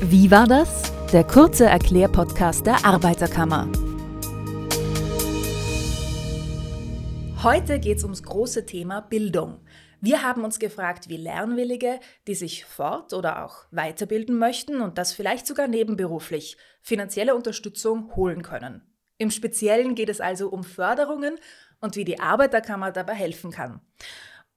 Wie war das? Der kurze Erklärpodcast der Arbeiterkammer. Heute geht es ums große Thema Bildung. Wir haben uns gefragt, wie Lernwillige, die sich fort- oder auch weiterbilden möchten und das vielleicht sogar nebenberuflich, finanzielle Unterstützung holen können. Im Speziellen geht es also um Förderungen und wie die Arbeiterkammer dabei helfen kann.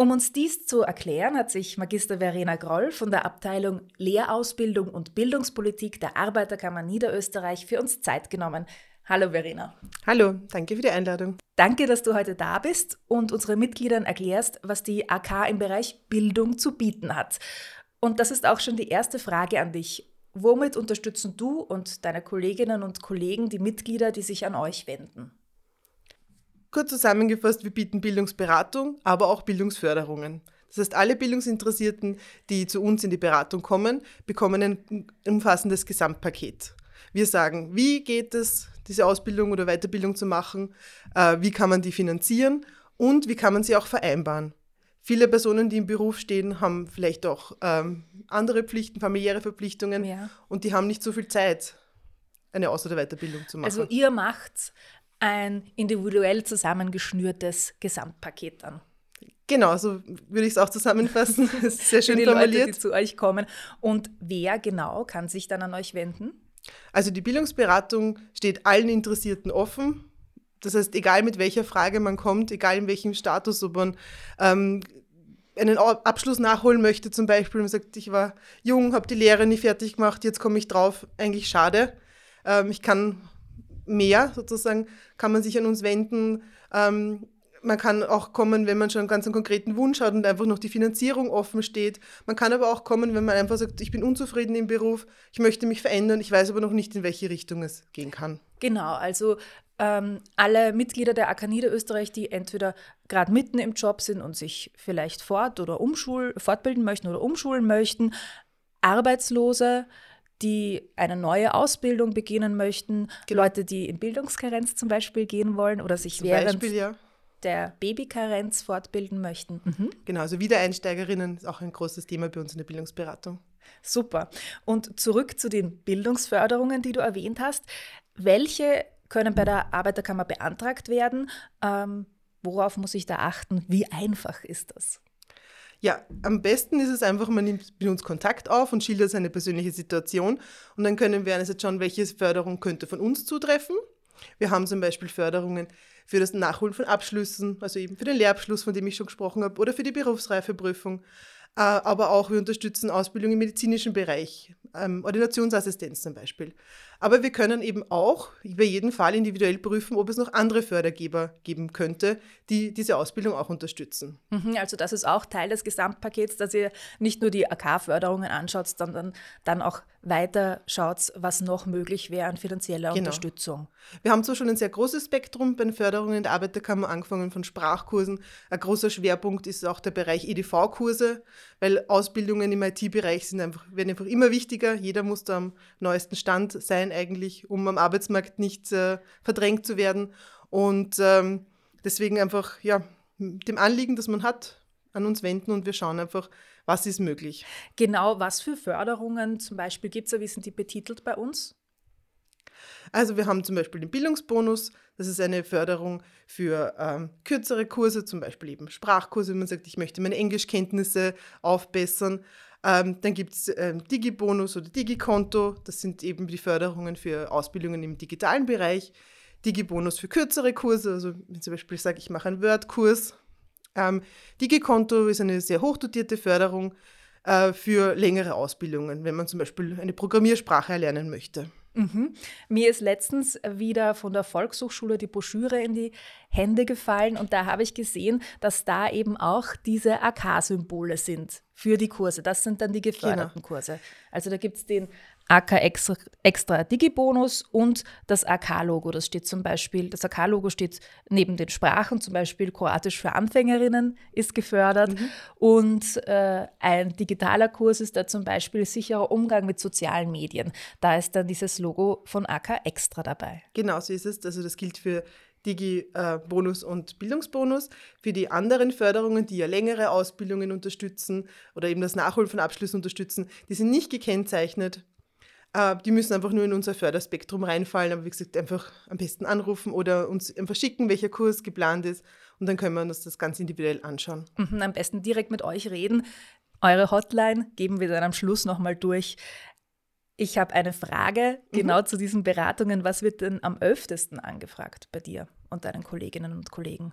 Um uns dies zu erklären, hat sich Magister Verena Groll von der Abteilung Lehrausbildung und Bildungspolitik der Arbeiterkammer Niederösterreich für uns Zeit genommen. Hallo Verena. Hallo, danke für die Einladung. Danke, dass du heute da bist und unseren Mitgliedern erklärst, was die AK im Bereich Bildung zu bieten hat. Und das ist auch schon die erste Frage an dich. Womit unterstützen du und deine Kolleginnen und Kollegen die Mitglieder, die sich an euch wenden? Kurz zusammengefasst, wir bieten Bildungsberatung, aber auch Bildungsförderungen. Das heißt, alle Bildungsinteressierten, die zu uns in die Beratung kommen, bekommen ein umfassendes Gesamtpaket. Wir sagen, wie geht es, diese Ausbildung oder Weiterbildung zu machen, äh, wie kann man die finanzieren und wie kann man sie auch vereinbaren. Viele Personen, die im Beruf stehen, haben vielleicht auch ähm, andere Pflichten, familiäre Verpflichtungen ja. und die haben nicht so viel Zeit, eine Aus- oder Weiterbildung zu machen. Also ihr macht ein individuell zusammengeschnürtes Gesamtpaket dann. Genau, so würde ich es auch zusammenfassen. Das ist sehr schön die formuliert. Leute, die zu euch kommen. Und wer genau kann sich dann an euch wenden? Also die Bildungsberatung steht allen Interessierten offen. Das heißt, egal mit welcher Frage man kommt, egal in welchem Status, ob man ähm, einen Abschluss nachholen möchte zum Beispiel und sagt, ich war jung, habe die Lehre nie fertig gemacht, jetzt komme ich drauf, eigentlich schade. Ähm, ich kann mehr sozusagen, kann man sich an uns wenden. Ähm, man kann auch kommen, wenn man schon einen ganz konkreten Wunsch hat und einfach noch die Finanzierung offen steht. Man kann aber auch kommen, wenn man einfach sagt, ich bin unzufrieden im Beruf, ich möchte mich verändern, ich weiß aber noch nicht, in welche Richtung es gehen kann. Genau, also ähm, alle Mitglieder der AK Niederösterreich, die entweder gerade mitten im Job sind und sich vielleicht fort- oder umschul fortbilden möchten oder umschulen möchten, Arbeitslose, die eine neue Ausbildung beginnen möchten, genau. Leute, die in Bildungskarenz zum Beispiel gehen wollen oder sich zum während Beispiel, ja. der Babykarenz fortbilden möchten. Mhm. Genau, also Wiedereinsteigerinnen ist auch ein großes Thema bei uns in der Bildungsberatung. Super. Und zurück zu den Bildungsförderungen, die du erwähnt hast. Welche können bei der Arbeiterkammer beantragt werden? Ähm, worauf muss ich da achten? Wie einfach ist das? Ja, am besten ist es einfach, man nimmt mit uns Kontakt auf und schildert seine persönliche Situation und dann können wir einerseits schauen, welche Förderung könnte von uns zutreffen. Wir haben zum Beispiel Förderungen für das Nachholen von Abschlüssen, also eben für den Lehrabschluss, von dem ich schon gesprochen habe, oder für die Berufsreifeprüfung. Äh, aber auch wir unterstützen Ausbildung im medizinischen Bereich, ähm, Ordinationsassistenz zum Beispiel. Aber wir können eben auch bei jedem Fall individuell prüfen, ob es noch andere Fördergeber geben könnte, die diese Ausbildung auch unterstützen. Mhm, also das ist auch Teil des Gesamtpakets, dass ihr nicht nur die AK-Förderungen anschaut, sondern dann auch weiter schaut, was noch möglich wäre an finanzieller genau. Unterstützung. Wir haben zwar schon ein sehr großes Spektrum bei den Förderungen der Arbeiterkammer, angefangen von Sprachkursen. Ein großer Schwerpunkt ist auch der Bereich EDV-Kurse, weil Ausbildungen im IT-Bereich einfach, werden einfach immer wichtiger. Jeder muss da am neuesten Stand sein eigentlich, um am Arbeitsmarkt nicht äh, verdrängt zu werden. Und ähm, deswegen einfach, ja, dem Anliegen, das man hat, an uns wenden und wir schauen einfach, was ist möglich. Genau, was für Förderungen zum Beispiel gibt es, wie sind die betitelt bei uns? Also wir haben zum Beispiel den Bildungsbonus, das ist eine Förderung für ähm, kürzere Kurse, zum Beispiel eben Sprachkurse, wenn man sagt, ich möchte meine Englischkenntnisse aufbessern. Ähm, dann gibt es ähm, Digibonus oder Digikonto, das sind eben die Förderungen für Ausbildungen im digitalen Bereich. Digibonus für kürzere Kurse, also wenn zum Beispiel sage, ich mache einen Word-Kurs, ähm, Digikonto ist eine sehr hochdotierte Förderung äh, für längere Ausbildungen, wenn man zum Beispiel eine Programmiersprache erlernen möchte. Mhm. Mir ist letztens wieder von der Volkshochschule die Broschüre in die Hände gefallen und da habe ich gesehen, dass da eben auch diese AK-Symbole sind für die Kurse. Das sind dann die geförderten genau. Kurse. Also da gibt es den AK Extra, Extra Digi-Bonus und das AK-Logo. Das steht zum Beispiel, das AK-Logo steht neben den Sprachen, zum Beispiel Kroatisch für Anfängerinnen ist gefördert. Mhm. Und äh, ein digitaler Kurs ist da zum Beispiel sicherer Umgang mit sozialen Medien. Da ist dann dieses Logo von AK Extra dabei. Genau, so ist es. Also das gilt für Digi-Bonus und Bildungsbonus. Für die anderen Förderungen, die ja längere Ausbildungen unterstützen oder eben das Nachholen von Abschlüssen unterstützen, die sind nicht gekennzeichnet Äh, die müssen einfach nur in unser Förderspektrum reinfallen, aber wie gesagt, einfach am besten anrufen oder uns einfach schicken, welcher Kurs geplant ist und dann können wir uns das ganz individuell anschauen. Mhm, am besten direkt mit euch reden. Eure Hotline geben wir dann am Schluss nochmal durch. Ich habe eine Frage genau mhm. zu diesen Beratungen. Was wird denn am öftesten angefragt bei dir und deinen Kolleginnen und Kollegen?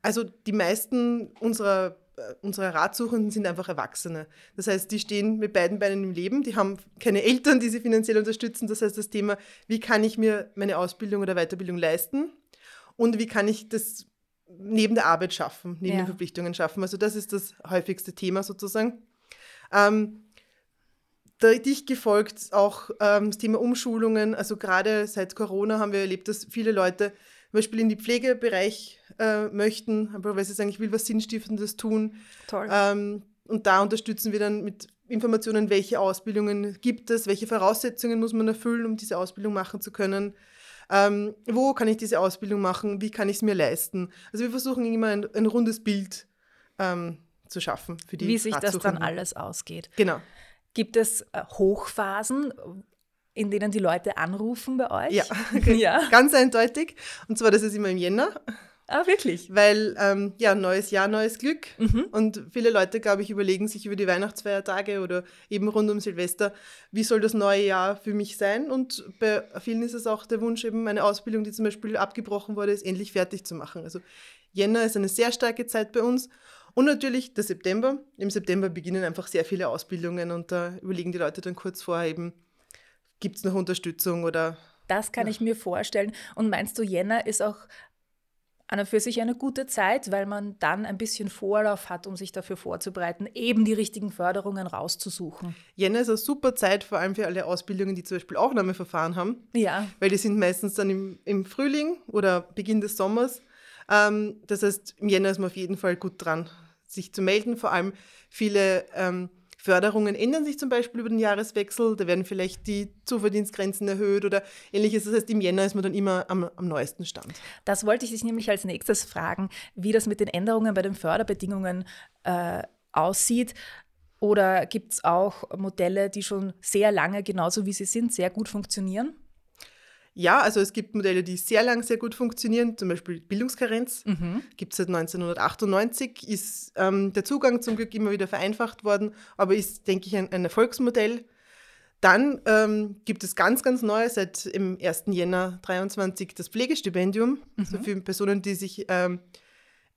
Also die meisten unserer, äh, unserer Ratsuchenden sind einfach Erwachsene. Das heißt, die stehen mit beiden Beinen im Leben, die haben keine Eltern, die sie finanziell unterstützen. Das heißt, das Thema, wie kann ich mir meine Ausbildung oder Weiterbildung leisten und wie kann ich das neben der Arbeit schaffen, neben ja. den Verpflichtungen schaffen. Also das ist das häufigste Thema sozusagen. Ähm, dicht gefolgt auch ähm, das Thema Umschulungen. Also gerade seit Corona haben wir erlebt, dass viele Leute zum Beispiel in den Pflegebereich äh, möchten, aber weil sie sagen, ich will was Sinnstiftendes tun. Toll. Ähm, und da unterstützen wir dann mit Informationen, welche Ausbildungen gibt es, welche Voraussetzungen muss man erfüllen, um diese Ausbildung machen zu können. Ähm, wo kann ich diese Ausbildung machen? Wie kann ich es mir leisten? Also wir versuchen immer ein, ein rundes Bild ähm, zu schaffen für die Wie sich das dann alles ausgeht. Genau. Gibt es äh, Hochphasen, in denen die Leute anrufen bei euch? Ja, ja. ganz eindeutig. Und zwar, das ist immer im Jänner. Ah, wirklich? Weil, ähm, ja, neues Jahr, neues Glück. Mhm. Und viele Leute, glaube ich, überlegen sich über die Weihnachtsfeiertage oder eben rund um Silvester, wie soll das neue Jahr für mich sein? Und bei vielen ist es auch der Wunsch, eben eine Ausbildung, die zum Beispiel abgebrochen wurde, ist endlich fertig zu machen. Also Jänner ist eine sehr starke Zeit bei uns. Und natürlich der September. Im September beginnen einfach sehr viele Ausbildungen und da überlegen die Leute dann kurz vorher eben, gibt es noch Unterstützung oder. Das kann ja. ich mir vorstellen. Und meinst du, Jänner ist auch an und für sich eine gute Zeit, weil man dann ein bisschen Vorlauf hat, um sich dafür vorzubereiten, eben die richtigen Förderungen rauszusuchen. Jänner ist eine super Zeit, vor allem für alle Ausbildungen, die zum Beispiel Aufnahmeverfahren haben. Ja. Weil die sind meistens dann im, im Frühling oder Beginn des Sommers. Ähm, das heißt, im Jänner ist man auf jeden Fall gut dran, sich zu melden. Vor allem viele ähm, Förderungen ändern sich zum Beispiel über den Jahreswechsel. Da werden vielleicht die Zuverdienstgrenzen erhöht oder ähnliches. Das heißt, im Jänner ist man dann immer am, am neuesten Stand. Das wollte ich dich nämlich als nächstes fragen, wie das mit den Änderungen bei den Förderbedingungen äh, aussieht. Oder gibt es auch Modelle, die schon sehr lange, genauso wie sie sind, sehr gut funktionieren? Ja, also es gibt Modelle, die sehr lang sehr gut funktionieren, zum Beispiel Bildungskarenz. Mhm. Gibt es seit 1998, ist ähm, der Zugang zum Glück immer wieder vereinfacht worden, aber ist, denke ich, ein, ein Erfolgsmodell. Dann ähm, gibt es ganz, ganz neu seit im 1. Jänner 23 das Pflegestipendium, mhm. also für Personen, die sich ähm,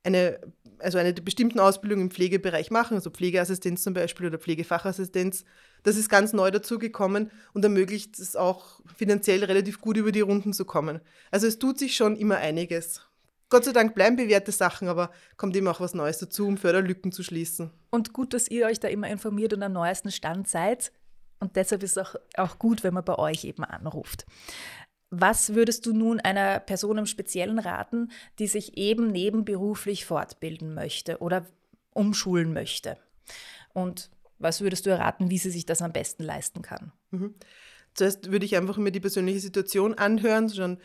eine, also eine bestimmten Ausbildung im Pflegebereich machen, also Pflegeassistenz zum Beispiel oder Pflegefachassistenz. Das ist ganz neu dazugekommen und ermöglicht es auch finanziell relativ gut über die Runden zu kommen. Also es tut sich schon immer einiges. Gott sei Dank bleiben bewährte Sachen, aber kommt immer auch was Neues dazu, um Förderlücken zu schließen. Und gut, dass ihr euch da immer informiert und am neuesten Stand seid. Und deshalb ist es auch, auch gut, wenn man bei euch eben anruft. Was würdest du nun einer Person im Speziellen raten, die sich eben nebenberuflich fortbilden möchte oder umschulen möchte? Und was würdest du erraten, wie sie sich das am besten leisten kann? Mhm. Zuerst würde ich einfach mir die persönliche Situation anhören, schon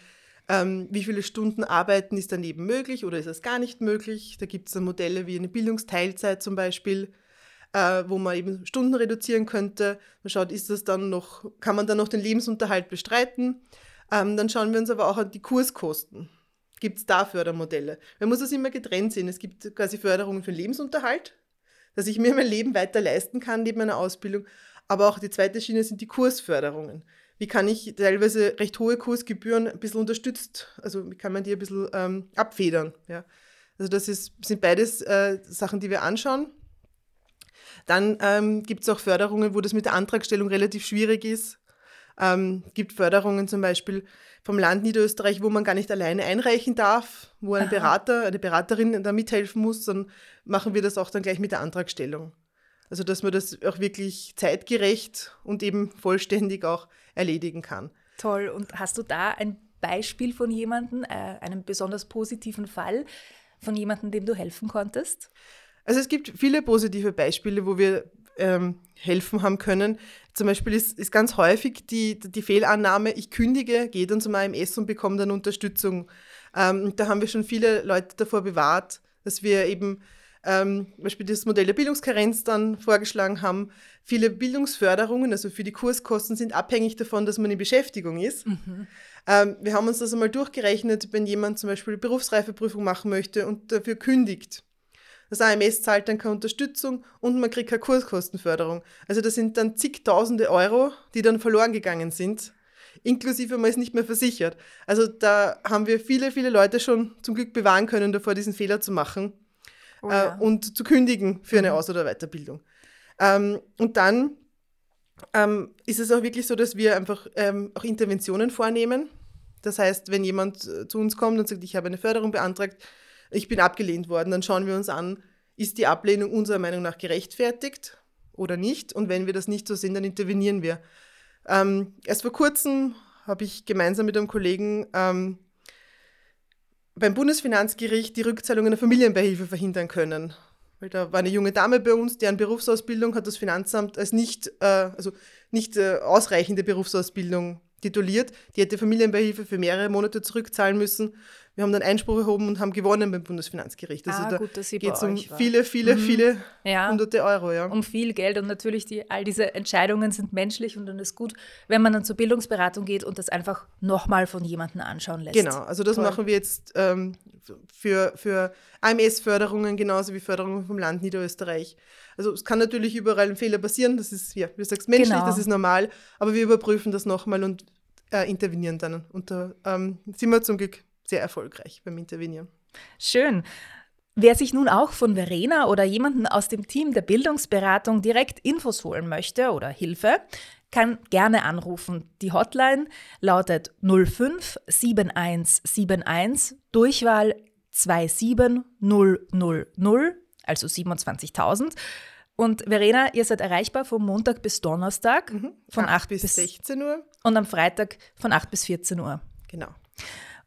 ähm, wie viele Stunden Arbeiten ist daneben möglich oder ist es gar nicht möglich. Da gibt es Modelle wie eine Bildungsteilzeit zum Beispiel, äh, wo man eben Stunden reduzieren könnte. Man schaut, ist das dann noch, kann man dann noch den Lebensunterhalt bestreiten? Ähm, dann schauen wir uns aber auch an die Kurskosten. Gibt es da Fördermodelle? Man muss das immer getrennt sehen. Es gibt quasi Förderungen für Lebensunterhalt, dass ich mir mein Leben weiter leisten kann neben meiner Ausbildung. Aber auch die zweite Schiene sind die Kursförderungen. Wie kann ich teilweise recht hohe Kursgebühren ein bisschen unterstützt, also wie kann man die ein bisschen ähm, abfedern? Ja? Also das ist, sind beides äh, Sachen, die wir anschauen. Dann ähm, gibt es auch Förderungen, wo das mit der Antragstellung relativ schwierig ist. Ähm, gibt Förderungen zum Beispiel vom Land Niederösterreich, wo man gar nicht alleine einreichen darf, wo ein. Berater, eine Beraterin da mithelfen muss, dann machen wir das auch dann gleich mit der Antragstellung. Also dass man das auch wirklich zeitgerecht und eben vollständig auch erledigen kann. Toll. Und hast du da ein Beispiel von jemandem, äh, einem besonders positiven Fall, von jemandem, dem du helfen konntest? Also es gibt viele positive Beispiele, wo wir ähm, helfen haben können. Zum Beispiel ist, ist ganz häufig die, die Fehlannahme, ich kündige, gehe dann zum AMS und bekomme dann Unterstützung. Ähm, da haben wir schon viele Leute davor bewahrt, dass wir eben ähm, zum Beispiel das Modell der Bildungskarenz dann vorgeschlagen haben. Viele Bildungsförderungen, also für die Kurskosten, sind abhängig davon, dass man in Beschäftigung ist. Mhm. Ähm, wir haben uns das einmal durchgerechnet, wenn jemand zum Beispiel Berufsreifeprüfung machen möchte und dafür kündigt. Das AMS zahlt dann keine Unterstützung und man kriegt keine Kurskostenförderung. Also das sind dann zigtausende Euro, die dann verloren gegangen sind inklusive man ist nicht mehr versichert. Also da haben wir viele, viele Leute schon zum Glück bewahren können, davor diesen Fehler zu machen oh ja. äh, und zu kündigen für eine mhm. Aus- oder Weiterbildung. Ähm, und dann ähm, ist es auch wirklich so, dass wir einfach ähm, auch Interventionen vornehmen. Das heißt, wenn jemand äh, zu uns kommt und sagt, ich habe eine Förderung beantragt, ich bin abgelehnt worden, dann schauen wir uns an, ist die Ablehnung unserer Meinung nach gerechtfertigt oder nicht? Und wenn wir das nicht so sehen, dann intervenieren wir. Ähm, erst vor kurzem habe ich gemeinsam mit einem Kollegen ähm, beim Bundesfinanzgericht die Rückzahlung einer Familienbeihilfe verhindern können. Weil da war eine junge Dame bei uns, deren Berufsausbildung hat das Finanzamt als nicht, äh, also nicht äh, ausreichende Berufsausbildung tituliert. Die hätte Familienbeihilfe für mehrere Monate zurückzahlen müssen. Wir haben dann Einspruch erhoben und haben gewonnen beim Bundesfinanzgericht. Also ah, da geht es um viele, viele, mhm. viele ja. hunderte Euro. Ja. Um viel Geld und natürlich die, all diese Entscheidungen sind menschlich und dann ist gut, wenn man dann zur Bildungsberatung geht und das einfach nochmal von jemandem anschauen lässt. Genau, also das Toll. machen wir jetzt ähm, für, für AMS-Förderungen genauso wie Förderungen vom Land Niederösterreich. Also es kann natürlich überall ein Fehler passieren, das ist, ja, wie du sagst, menschlich, genau. das ist normal, aber wir überprüfen das nochmal und äh, intervenieren dann. Und da ähm, sind wir zum Glück sehr erfolgreich beim Intervenieren. Schön. Wer sich nun auch von Verena oder jemanden aus dem Team der Bildungsberatung direkt Infos holen möchte oder Hilfe, kann gerne anrufen. Die Hotline lautet 05 7171 Durchwahl 27000, also 27.000. Und Verena, ihr seid erreichbar von Montag bis Donnerstag mhm. von 8, 8 bis 16 Uhr. Und am Freitag von 8 bis 14 Uhr. Genau.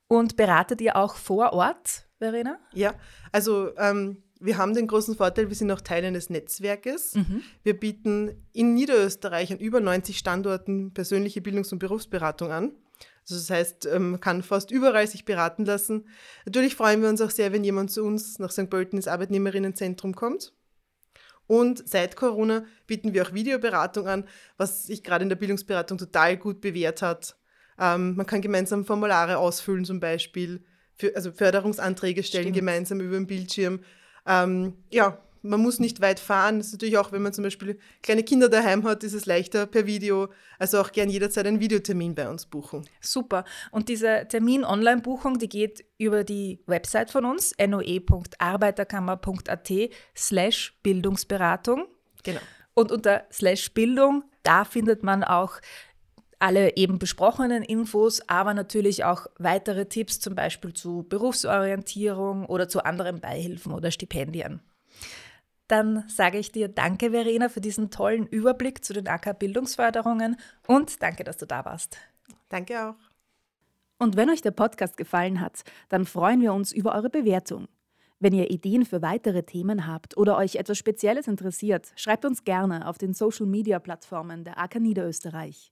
Und beratet ihr auch vor Ort, Verena? Ja, also ähm, wir haben den großen Vorteil, wir sind auch Teil eines Netzwerkes. Mhm. Wir bieten in Niederösterreich an über 90 Standorten persönliche Bildungs- und Berufsberatung an. Also das heißt, ähm, man kann fast überall sich beraten lassen. Natürlich freuen wir uns auch sehr, wenn jemand zu uns nach St. Pölten ins Arbeitnehmerinnenzentrum kommt. Und seit Corona bieten wir auch Videoberatung an, was sich gerade in der Bildungsberatung total gut bewährt hat. Ähm, man kann gemeinsam Formulare ausfüllen zum Beispiel, für, also Förderungsanträge stellen Stimmt. gemeinsam über den Bildschirm. Ähm, ja, man muss nicht weit fahren. Das ist natürlich auch, wenn man zum Beispiel kleine Kinder daheim hat, ist es leichter per Video. Also auch gern jederzeit einen Videotermin bei uns buchen. Super. Und diese Termin-Online-Buchung, die geht über die Website von uns, noe.arbeiterkammer.at slash Bildungsberatung. Genau. Und unter slash Bildung, da findet man auch alle eben besprochenen Infos, aber natürlich auch weitere Tipps, zum Beispiel zu Berufsorientierung oder zu anderen Beihilfen oder Stipendien. Dann sage ich dir danke, Verena, für diesen tollen Überblick zu den AK-Bildungsförderungen und danke, dass du da warst. Danke auch. Und wenn euch der Podcast gefallen hat, dann freuen wir uns über eure Bewertung. Wenn ihr Ideen für weitere Themen habt oder euch etwas Spezielles interessiert, schreibt uns gerne auf den Social-Media-Plattformen der AK Niederösterreich.